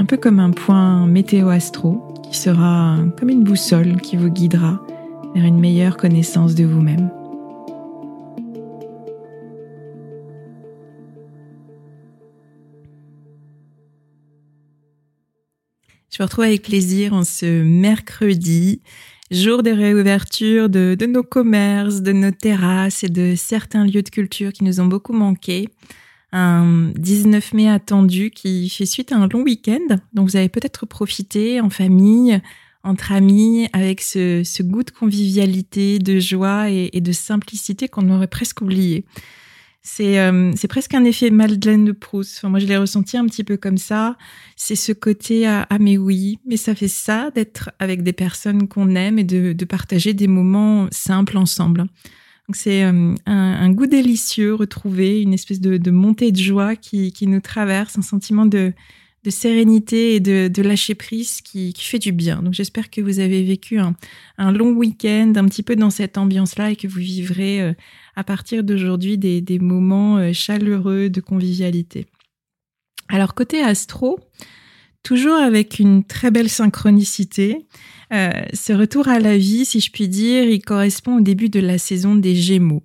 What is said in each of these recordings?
un peu comme un point météo-astro qui sera comme une boussole qui vous guidera vers une meilleure connaissance de vous-même. Je vous retrouve avec plaisir en ce mercredi, jour de réouverture de, de nos commerces, de nos terrasses et de certains lieux de culture qui nous ont beaucoup manqué un 19 mai attendu qui fait suite à un long week-end. Donc vous avez peut-être profité en famille, entre amis, avec ce, goût de convivialité, de joie et, de simplicité qu'on aurait presque oublié. Euh, c'est presque un effet Madeleine de Proust. moi, je l'ai ressenti un petit peu comme ça. C'est ce côté ah, ah, mais oui, mais ça fait ça d'être avec des personnes qu'on aime et de, de partager des moments simples ensemble c'est euh, un, goût délicieux retrouvé, une espèce de, montée de joie qui, nous traverse, un sentiment de, sérénité et de, lâcher prise qui, fait du bien. Donc j'espère que vous avez vécu un, long week-end un petit peu dans cette ambiance-là et que vous vivrez euh, à partir d'aujourd'hui des, moments euh, chaleureux de convivialité. Alors côté astro, toujours avec une très belle synchronicité. Euh, ce retour à la vie, si je puis dire, il correspond au début de la saison des Gémeaux.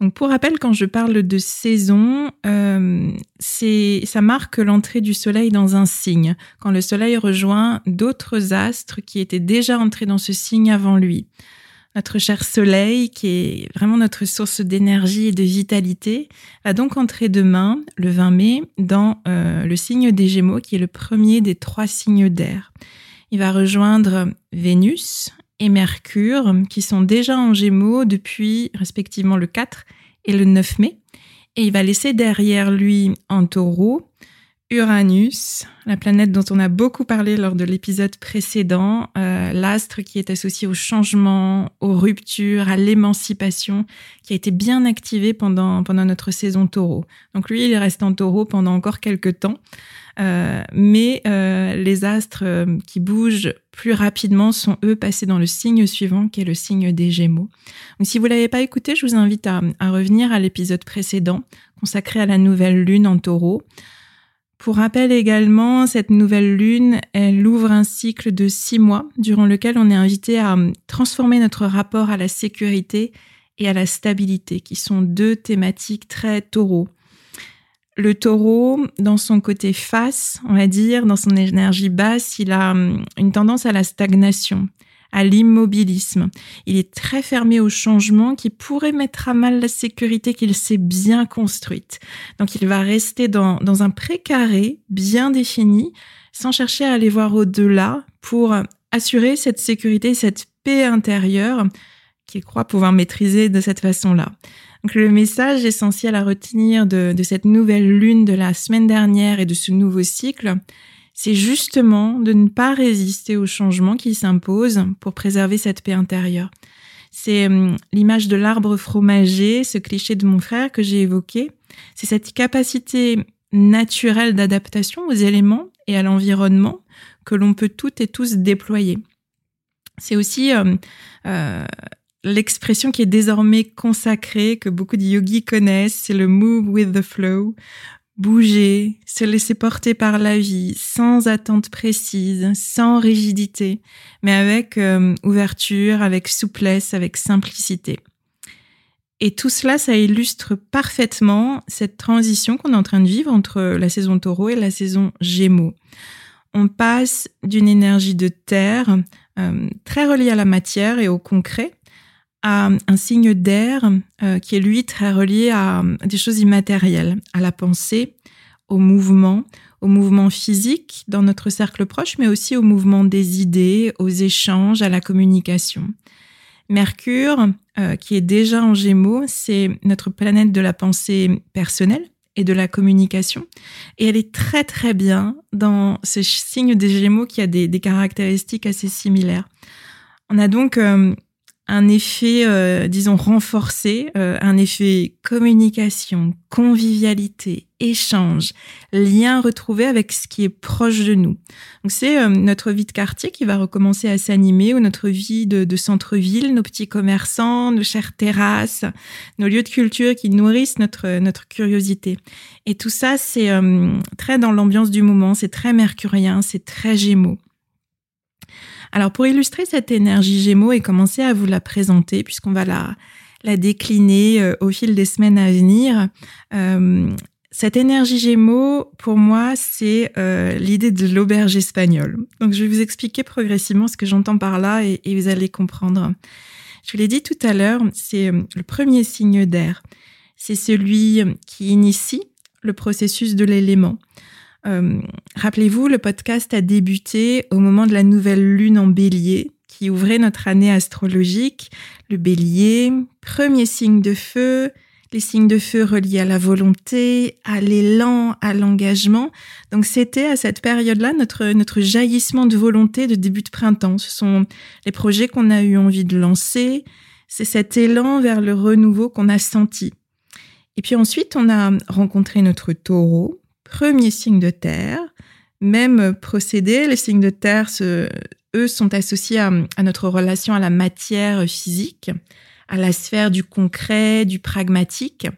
Donc pour rappel, quand je parle de saison, euh, ça marque l'entrée du Soleil dans un signe, quand le Soleil rejoint d'autres astres qui étaient déjà entrés dans ce signe avant lui. Notre cher Soleil, qui est vraiment notre source d'énergie et de vitalité, va donc entrer demain, le 20 mai, dans euh, le signe des Gémeaux, qui est le premier des trois signes d'air. Il va rejoindre Vénus et Mercure, qui sont déjà en Gémeaux depuis respectivement le 4 et le 9 mai. Et il va laisser derrière lui en taureau Uranus, la planète dont on a beaucoup parlé lors de l'épisode précédent, euh, l'astre qui est associé au changement, aux ruptures, à l'émancipation, qui a été bien activé pendant, pendant notre saison taureau. Donc lui, il reste en taureau pendant encore quelques temps. Euh, mais euh, les astres euh, qui bougent plus rapidement sont eux passés dans le signe suivant qui est le signe des Gémeaux. Donc si vous l'avez pas écouté, je vous invite à, à revenir à l'épisode précédent consacré à la nouvelle lune en Taureau. Pour rappel également, cette nouvelle lune, elle ouvre un cycle de six mois durant lequel on est invité à transformer notre rapport à la sécurité et à la stabilité, qui sont deux thématiques très taureaux. Le taureau, dans son côté face, on va dire, dans son énergie basse, il a hum, une tendance à la stagnation, à l'immobilisme. Il est très fermé au changement qui pourrait mettre à mal la sécurité qu'il s'est bien construite. Donc il va rester dans, dans un précaré bien défini, sans chercher à aller voir au-delà pour assurer cette sécurité, cette paix intérieure qu'ils croient pouvoir maîtriser de cette façon-là. Donc le message essentiel à retenir de, de cette nouvelle lune de la semaine dernière et de ce nouveau cycle, c'est justement de ne pas résister aux changements qui s'imposent pour préserver cette paix intérieure. C'est hum, l'image de l'arbre fromager, ce cliché de mon frère que j'ai évoqué. C'est cette capacité naturelle d'adaptation aux éléments et à l'environnement que l'on peut toutes et tous déployer. C'est aussi hum, euh, l'expression qui est désormais consacrée, que beaucoup de yogis connaissent, c'est le move with the flow. Bouger, se laisser porter par la vie, sans attente précise, sans rigidité, mais avec euh, ouverture, avec souplesse, avec simplicité. Et tout cela, ça illustre parfaitement cette transition qu'on est en train de vivre entre la saison taureau et la saison gémeaux. On passe d'une énergie de terre euh, très reliée à la matière et au concret, à un signe d'air euh, qui est lui très relié à, des choses immatérielles, à la pensée, au mouvement, au mouvement physique dans notre cercle proche, mais aussi au mouvement des idées, aux échanges, à la communication. Mercure, euh, qui est déjà en Gémeaux, c'est notre planète de la pensée personnelle et de la communication. Et elle est très très bien dans ce signe des Gémeaux qui a des, caractéristiques assez similaires. On a donc euh, un effet, euh, disons, renforcé, euh, un effet communication, convivialité, échange, lien retrouvé avec ce qui est proche de nous. Donc c'est euh, notre vie de quartier qui va recommencer à s'animer, ou notre vie de, de centre-ville, nos petits commerçants, nos chères terrasses, nos lieux de culture qui nourrissent notre, notre curiosité. Et tout ça, c'est très dans l'ambiance du moment, c'est très mercurien, c'est très gémeaux. Alors pour illustrer cette énergie Gémeaux et commencer à vous la présenter, puisqu'on va la, décliner euh, au fil des semaines à venir, euh, cette énergie Gémeaux, pour moi, c'est euh, l'idée de l'auberge espagnole. Donc je vais vous expliquer progressivement ce que j'entends par là et, et vous allez comprendre. Je vous l'ai dit tout à l'heure, c'est le premier signe d'air. C'est celui qui initie le processus de l'élément. Euh, rappelez-vous, le podcast a débuté au moment de la nouvelle lune en bélier qui ouvrait notre année astrologique. Le bélier, premier signe de feu, les signes de feu reliés à la volonté, à l'élan, à l'engagement. Donc c'était à cette période-là notre, notre jaillissement de volonté de début de printemps. Ce sont les projets qu'on a eu envie de lancer. C'est cet élan vers le renouveau qu'on a senti. Et puis ensuite, on a rencontré notre taureau, premier signe de terre. Même procédé, les signes de terre, eux, sont associés à, notre relation à la matière physique, à la sphère du concret, du pragmatique.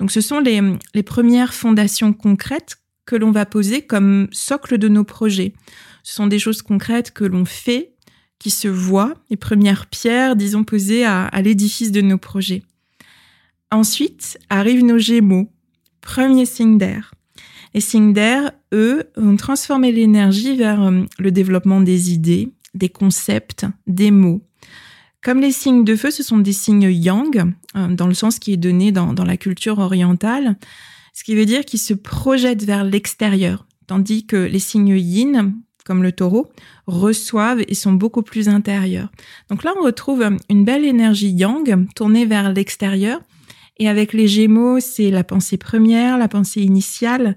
Donc ce sont les, premières fondations concrètes que l'on va poser comme socle de nos projets. Ce sont des choses concrètes que l'on fait, qui se voient, les premières pierres, disons, posées à, à l'édifice de nos projets. Ensuite arrivent nos gémeaux, premier signe d'air. Les signes d'air, eux, vont transformer l'énergie vers euh, le développement des idées, des concepts, des mots. Comme les signes de feu, ce sont des signes yang, euh, dans le sens qui est donné dans, dans la culture orientale, ce qui veut dire qu'ils se projettent vers l'extérieur, tandis que les signes yin, comme le taureau, reçoivent et sont beaucoup plus intérieurs. Donc là, on retrouve euh, une belle énergie yang tournée vers l'extérieur, et avec les Gémeaux, c'est la pensée première, la pensée initiale,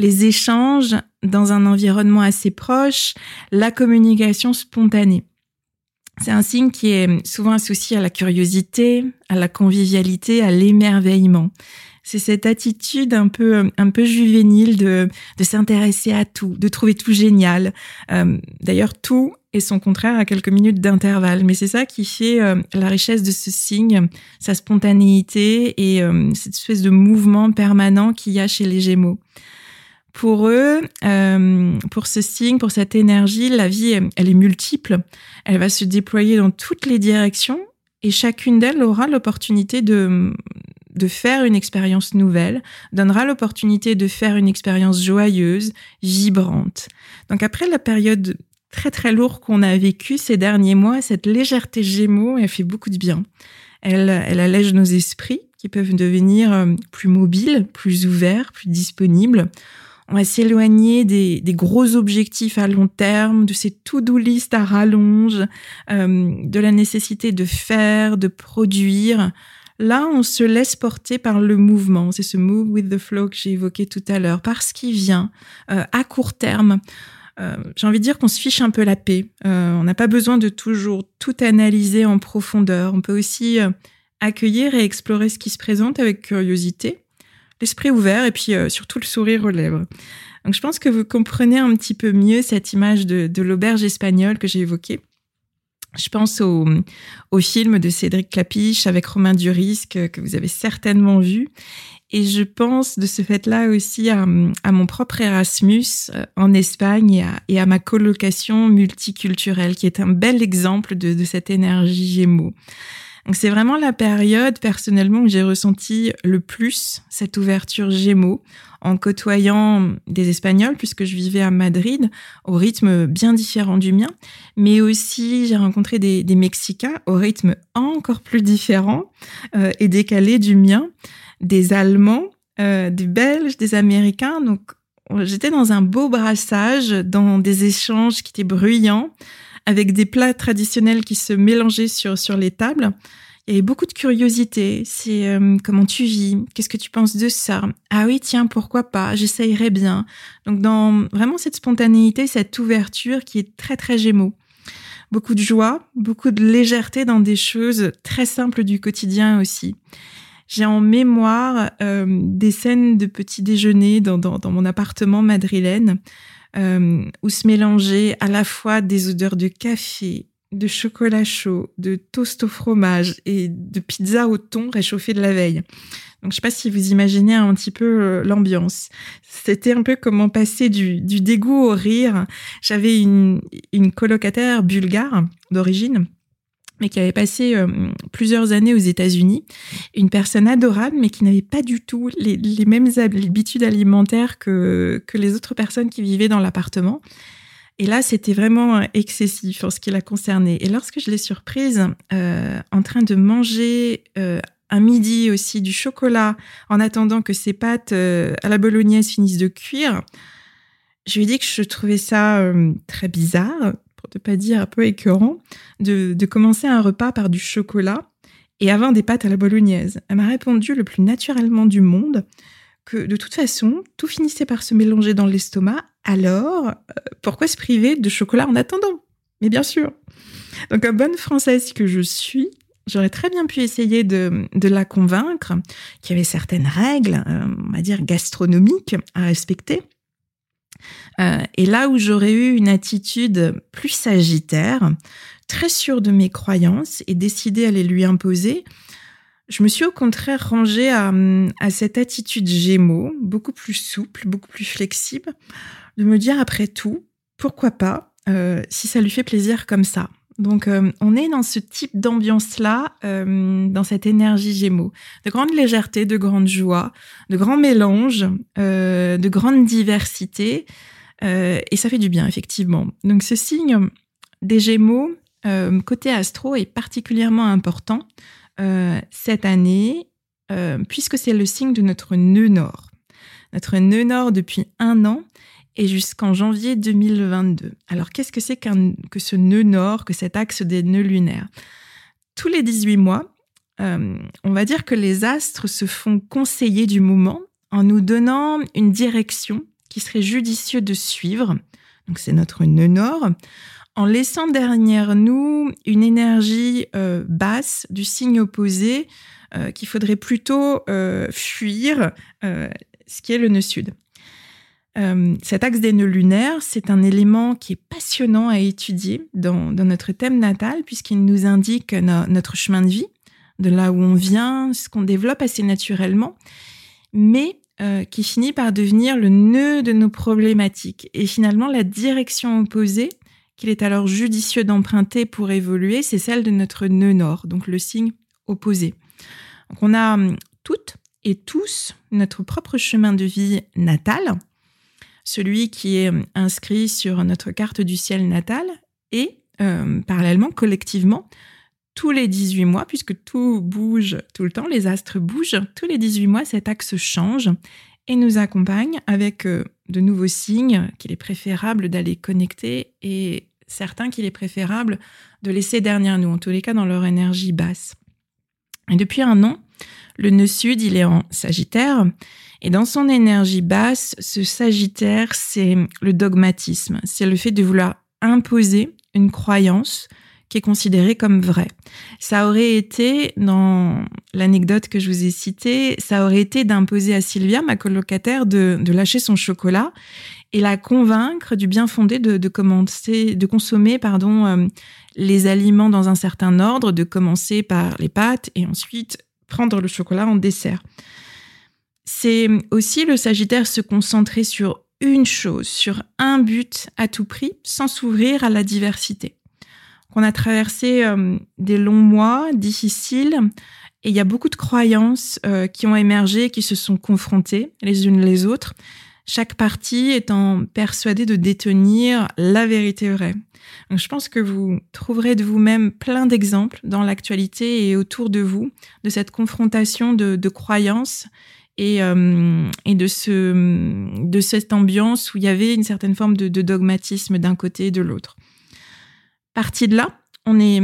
les échanges dans un environnement assez proche, la communication spontanée. C'est un signe qui est souvent associé à la curiosité, à la convivialité, à l'émerveillement. C'est cette attitude un peu un peu juvénile de de s'intéresser à tout, de trouver tout génial. Euh, d'ailleurs, tout et son contraire à quelques minutes d'intervalle. Mais c'est ça qui fait euh, la richesse de ce signe, sa spontanéité et euh, cette espèce de mouvement permanent qu'il y a chez les Gémeaux. Pour eux, euh, pour ce signe, pour cette énergie, la vie, elle est multiple. Elle va se déployer dans toutes les directions et chacune d'elles aura l'opportunité de, de faire une expérience nouvelle, donnera l'opportunité de faire une expérience joyeuse, vibrante. Donc après la période très très lourd qu'on a vécu ces derniers mois, cette légèreté Gémeaux, elle fait beaucoup de bien. Elle, elle allège nos esprits qui peuvent devenir euh, plus mobiles, plus ouverts, plus disponibles. On va s'éloigner des, gros objectifs à long terme, de ces to-do list à rallonge, euh, de la nécessité de faire, de produire. Là, on se laisse porter par le mouvement. C'est ce move with the flow que j'ai évoqué tout à l'heure, parce qu'il vient euh, à court terme. Euh, j'ai envie de dire qu'on se fiche un peu la paix. on n'a pas besoin de toujours tout analyser en profondeur. On peut aussi accueillir et explorer ce qui se présente avec curiosité l'esprit ouvert et puis euh, surtout le sourire aux lèvres. Donc je pense que vous comprenez un petit peu mieux cette image de, l'auberge espagnole que j'ai évoquée. Je pense au, au, film de Cédric Clapiche avec Romain Duris que, vous avez certainement vu. Et je pense de ce fait-là aussi à, mon propre Erasmus euh, en Espagne et à, ma colocation multiculturelle, qui est un bel exemple de, de cette énergie Gémeaux. Donc c'est vraiment la période personnellement où j'ai ressenti le plus cette ouverture Gémeaux en côtoyant des Espagnols puisque je vivais à Madrid au rythme bien différent du mien, mais aussi j'ai rencontré des, Mexicains au rythme encore plus différent euh, et décalé du mien, des Allemands, euh, des Belges, des Américains. Donc j'étais dans un beau brassage, dans des échanges qui étaient bruyants avec des plats traditionnels qui se mélangeaient sur, sur les tables. Il y avait beaucoup de curiosité. C'est euh, comment tu vis? Qu'est-ce que tu penses de ça? Ah oui, tiens, pourquoi pas? J'essayerais bien. Donc, dans vraiment cette spontanéité, cette ouverture qui est très, très gémeaux. Beaucoup de joie, beaucoup de légèreté dans des choses très simples du quotidien aussi. J'ai en mémoire euh, des scènes de petit déjeuner dans, dans, dans mon appartement madrilène euh, où se mélangeaient à la fois des odeurs de café, de chocolat chaud, de toast au fromage et de pizza au thon réchauffé de la veille. Donc, je sais pas si vous imaginez un petit peu euh, l'ambiance. C'était un peu comment passer du, du dégoût au rire. J'avais une, une colocataire bulgare d'origine mais qui avait passé euh, plusieurs années aux États-Unis, une personne adorable, mais qui n'avait pas du tout les, mêmes habitudes alimentaires que, que les autres personnes qui vivaient dans l'appartement. Et là, c'était vraiment excessif en ce qui la concernait. Et lorsque je l'ai surprise euh, en train de manger euh, un midi aussi du chocolat en attendant que ses pâtes euh, à la bolognaise finissent de cuire, je lui ai dit que je trouvais ça euh, très bizarre, pour ne pas dire un peu écœurant, de, commencer un repas par du chocolat et avant des pâtes à la bolognaise. Elle m'a répondu le plus naturellement du monde que de toute façon, tout finissait par se mélanger dans l'estomac, alors euh, pourquoi se priver de chocolat en attendant? Mais bien sûr. Donc, comme bonne française que je suis, j'aurais très bien pu essayer de, la convaincre qu'il y avait certaines règles, euh, on va dire gastronomiques, à respecter. Euh, et là où j'aurais eu une attitude plus sagittaire, très sûre de mes croyances et décidée à les lui imposer, je me suis au contraire rangée à, cette attitude gémeaux, beaucoup plus souple, beaucoup plus flexible, de me dire après tout, pourquoi pas, euh, si ça lui fait plaisir comme ça. Donc, euh, on est dans ce type d'ambiance-là, dans cette énergie gémeaux, de grande légèreté, de grande joie, de grands mélanges, de grande diversité, euh, et ça fait du bien, effectivement. Donc ce signe des Gémeaux, euh, côté astro, est particulièrement important euh, cette année, puisque c'est le signe de notre nœud nord. Notre nœud nord depuis un an et jusqu'en janvier 2022. Alors qu'est-ce que c'est que ce nœud nord, que cet axe des nœuds lunaires? Tous les 18 mois, on va dire que les astres se font conseiller du moment en nous donnant une direction qui serait judicieux de suivre, donc c'est notre nœud nord, en laissant derrière nous une énergie euh, basse du signe opposé euh, qu'il faudrait plutôt euh, fuir, ce qui est le nœud sud. Cet axe des nœuds lunaires, c'est un élément qui est passionnant à étudier dans, notre thème natal puisqu'il nous indique notre chemin de vie, de là où on vient, ce qu'on développe assez naturellement. Mais euh, qui finit par devenir le nœud de nos problématiques. Et finalement, la direction opposée qu'il est alors judicieux d'emprunter pour évoluer, c'est celle de notre nœud nord, donc le signe opposé. Donc on a hum, toutes et tous notre propre chemin de vie natal, celui qui est hum, inscrit sur notre carte du ciel natal, et euh, parallèlement, collectivement, tous les 18 mois, puisque tout bouge tout le temps, les astres bougent, tous les 18 mois, cet axe change et nous accompagne avec euh, de nouveaux signes qu'il est préférable d'aller connecter et certains qu'il est préférable de laisser derrière nous, en tous les cas dans leur énergie basse. Et depuis un an, le nœud sud, il est en Sagittaire. Et dans son énergie basse, ce Sagittaire, c'est le dogmatisme. C'est le fait de vouloir imposer une croyance qui est considérée comme vraie. Ça aurait été, dans l'anecdote que je vous ai citée, ça aurait été d'imposer à Sylvia, ma colocataire, de, lâcher son chocolat et la convaincre du bien fondé de, de commencer, de consommer, pardon, euh, les aliments dans un certain ordre, de commencer par les pâtes et ensuite prendre le chocolat en dessert. C'est aussi le Sagittaire se concentrer sur une chose, sur un but à tout prix, sans s'ouvrir à la diversité. On a traversé euh, des longs mois difficiles et il y a beaucoup de croyances euh, qui ont émergé, qui se sont confrontées les unes les autres, chaque partie étant persuadée de détenir la vérité vraie. je pense que vous trouverez de vous-même plein d'exemples dans l'actualité et autour de vous de cette confrontation de, croyances et, euh, et, de, ce, de cette ambiance où il y avait une certaine forme de, de dogmatisme d'un côté et de l'autre. Parti de là, on est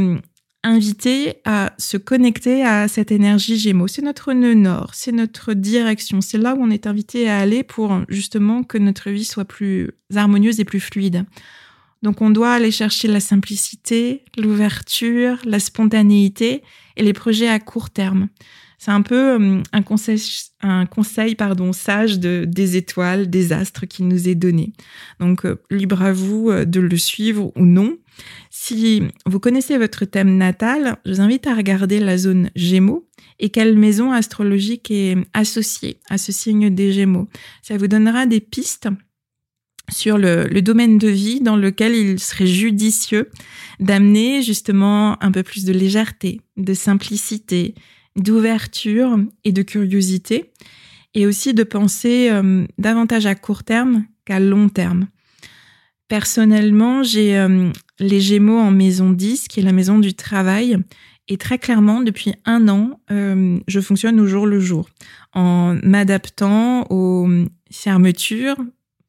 invité à se connecter à cette énergie Gémeaux. C'est notre nœud nord, c'est notre direction, c'est là où on est invité à aller pour justement que notre vie soit plus harmonieuse et plus fluide. Donc on doit aller chercher la simplicité, l'ouverture, la spontanéité et les projets à court terme. C'est un peu euh, un conseil, un conseil pardon, sage de, des étoiles, des astres qui nous est donné. Donc, euh, libre à vous euh, de le suivre ou non. Si vous connaissez votre thème natal, je vous invite à regarder la zone Gémeaux et quelle maison astrologique est associée à ce signe des Gémeaux. Ça vous donnera des pistes sur le, domaine de vie dans lequel il serait judicieux d'amener justement un peu plus de légèreté, de simplicité, d'ouverture et de curiosité, et aussi de penser euh, davantage à court terme qu'à long terme. Personnellement, j'ai euh, les Gémeaux en maison 10, qui est la maison du travail, et très clairement, depuis un an, euh, je fonctionne au jour le jour, en m'adaptant aux fermetures,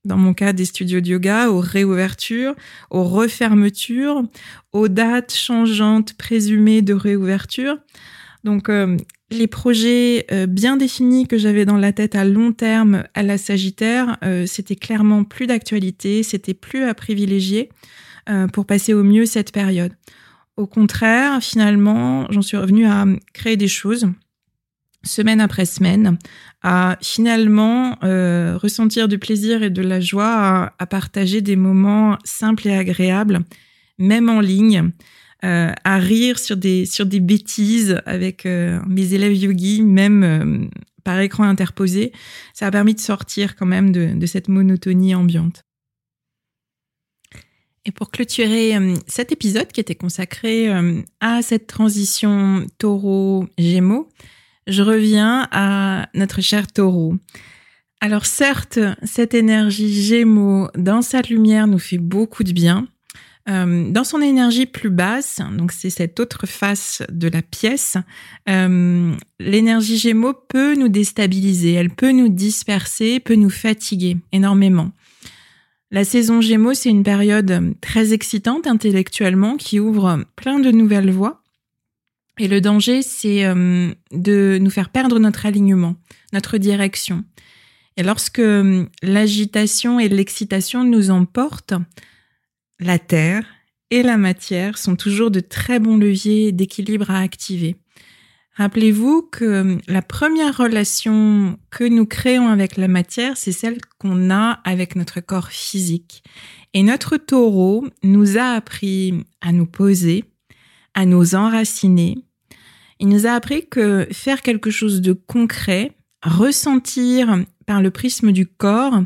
dans mon cas des studios de yoga, aux réouvertures, aux refermetures, aux dates changeantes présumées de réouverture. Donc, euh, les projets euh, bien définis que j'avais dans la tête à long terme à la Sagittaire, c'était clairement plus d'actualité, c'était plus à privilégier pour passer au mieux cette période. Au contraire, finalement, j'en suis revenue à créer des choses semaine après semaine, à finalement ressentir du plaisir et de la joie à partager des moments simples et agréables, même en ligne. Euh, à rire sur des, sur des bêtises avec euh, mes élèves yogis, même euh, par écran interposé. Ça a permis de sortir quand même de, de cette monotonie ambiante. Et pour clôturer cet épisode qui était consacré à cette transition taureau-gémeaux, je reviens à notre cher taureau. Alors certes, cette énergie gémeaux dans sa lumière nous fait beaucoup de bien, euh, dans son énergie plus basse, donc c'est cette autre face de la pièce, euh, l'énergie Gémeaux peut nous déstabiliser, elle peut nous disperser, peut nous fatiguer énormément. La saison Gémeaux, c'est une période très excitante intellectuellement qui ouvre plein de nouvelles voies. Et le danger, c'est euh, de nous faire perdre notre alignement, notre direction. Et lorsque l'agitation et l'excitation nous emportent, la terre et la matière sont toujours de très bons leviers d'équilibre à activer. Rappelez-vous que la première relation que nous créons avec la matière, c'est celle qu'on a avec notre corps physique. Et notre taureau nous a appris à nous poser, à nous enraciner. Il nous a appris que faire quelque chose de concret, ressentir par le prisme du corps,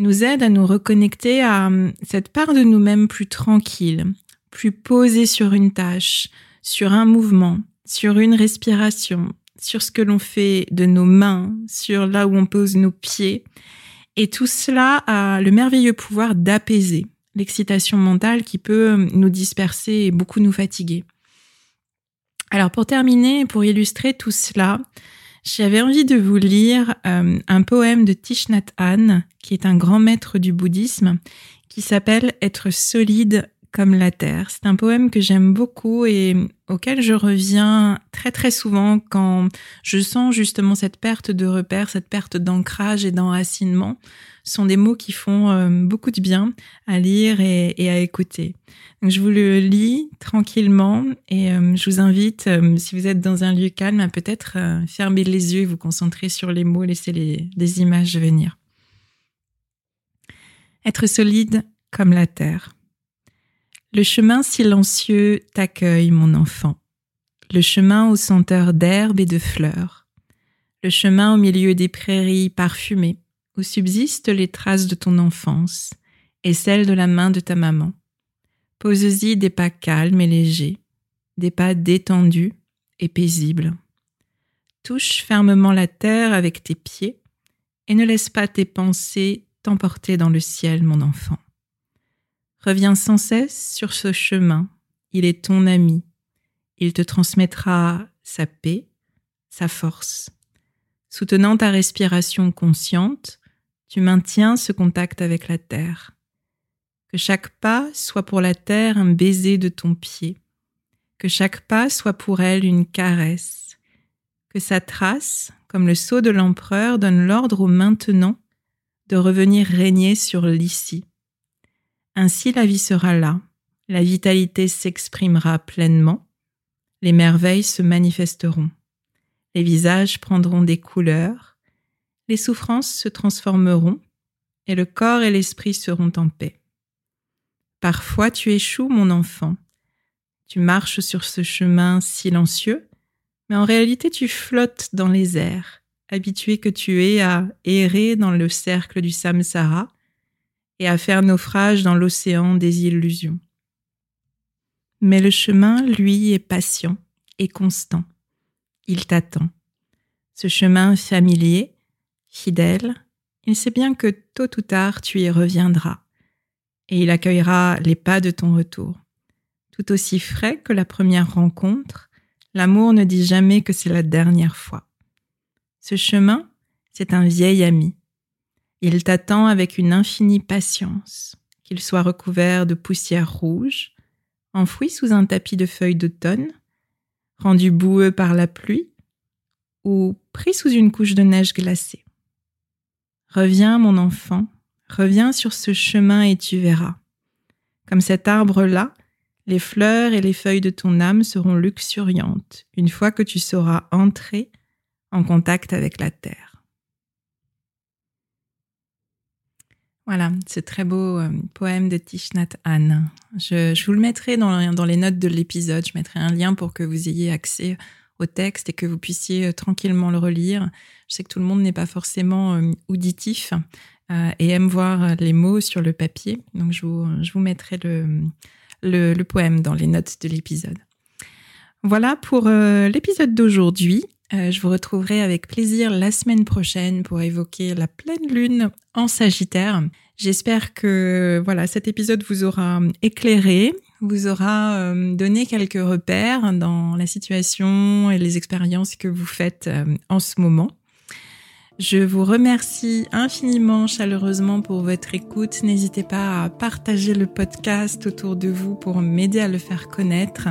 nous aide à nous reconnecter à hum, cette part de nous-mêmes plus tranquille, plus posée sur une tâche, sur un mouvement, sur une respiration, sur ce que l'on fait de nos mains, sur là où on pose nos pieds. Et tout cela a le merveilleux pouvoir d'apaiser l'excitation mentale qui peut hum, nous disperser et beaucoup nous fatiguer. Alors pour terminer, pour illustrer tout cela, J'avais envie de vous lire euh, un poème de Thich Nhat qui est un grand maître du bouddhisme, qui s'appelle Être solide comme la terre. C'est un poème que j'aime beaucoup et auquel je reviens très très souvent quand je sens justement cette perte de repère, cette perte d'ancrage et d'enracinement. Ce sont des mots qui font euh, beaucoup de bien à lire et, à écouter. Donc, je vous le lis tranquillement et euh, je vous invite, euh, si vous êtes dans un lieu calme, à peut-être fermer les yeux et vous concentrer sur les mots, laisser les, les images venir. Être solide comme la terre. Le chemin silencieux t'accueille, mon enfant. Le chemin aux senteurs d'herbe et de fleurs. Le chemin au milieu des prairies parfumées, où subsistent les traces de ton enfance et celles de la main de ta maman. Pose-y des pas calmes et légers, des pas détendus et paisibles. Touche fermement la terre avec tes pieds et ne laisse pas tes pensées t'emporter dans le ciel, mon enfant. Reviens sans cesse sur ce chemin. Il est ton ami. Il te transmettra sa paix, sa force. Soutenant ta respiration consciente, tu maintiens ce contact avec la terre. Que chaque pas soit pour la terre un baiser de ton pied. Que chaque pas soit pour elle une caresse. Que sa trace, comme le sceau de l'empereur, donne l'ordre au maintenant de revenir régner sur l'ici ainsi la vie sera là, la vitalité s'exprimera pleinement, les merveilles se manifesteront, les visages prendront des couleurs, les souffrances se transformeront, et le corps et l'esprit seront en paix. Parfois tu échoues, mon enfant, tu marches sur ce chemin silencieux, mais en réalité tu flottes dans les airs, habitué que tu es à errer dans le cercle du samsara, et à faire naufrage dans l'océan des illusions. Mais le chemin, lui, est patient et constant. Il t'attend. Ce chemin familier, fidèle, il sait bien que tôt ou tard tu y reviendras, et il accueillera les pas de ton retour. Tout aussi frais que la première rencontre, l'amour ne dit jamais que c'est la dernière fois. Ce chemin, c'est un vieil ami, il t'attend avec une infinie patience, qu'il soit recouvert de poussière rouge, enfoui sous un tapis de feuilles d'automne, rendu boueux par la pluie, ou pris sous une couche de neige glacée. Reviens, mon enfant, reviens sur ce chemin et tu verras. Comme cet arbre-là, les fleurs et les feuilles de ton âme seront luxuriantes une fois que tu sauras entrer en contact avec la terre. Voilà, ce très beau euh, poème de Thich Nhat Hanh. Je, vous le mettrai dans, dans les notes de l'épisode. Je mettrai un lien pour que vous ayez accès au texte et que vous puissiez euh, tranquillement le relire. Je sais que tout le monde n'est pas forcément euh, auditif et aime voir les mots sur le papier. Donc, je vous, je vous mettrai le, le, le, poème dans les notes de l'épisode. Voilà pour l'épisode d'aujourd'hui. Euh, je vous retrouverai avec plaisir la semaine prochaine pour évoquer la pleine lune en Sagittaire. J'espère que voilà cet épisode vous aura éclairé, vous aura euh, donné quelques repères dans la situation et les expériences que vous faites euh, en ce moment. Je vous remercie infiniment chaleureusement pour votre écoute. N'hésitez pas à partager le podcast autour de vous pour m'aider à le faire connaître.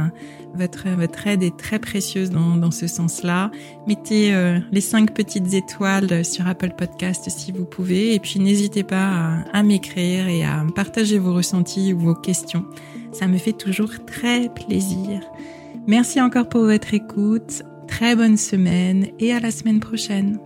Votre, votre aide est très précieuse dans, dans ce sens-là. Mettez euh, les cinq petites étoiles sur Apple Podcast si vous pouvez. Et puis n'hésitez pas à, à m'écrire et à partager vos ressentis ou vos questions. Ça me fait toujours très plaisir. Merci encore pour votre écoute. Très bonne semaine et à la semaine prochaine.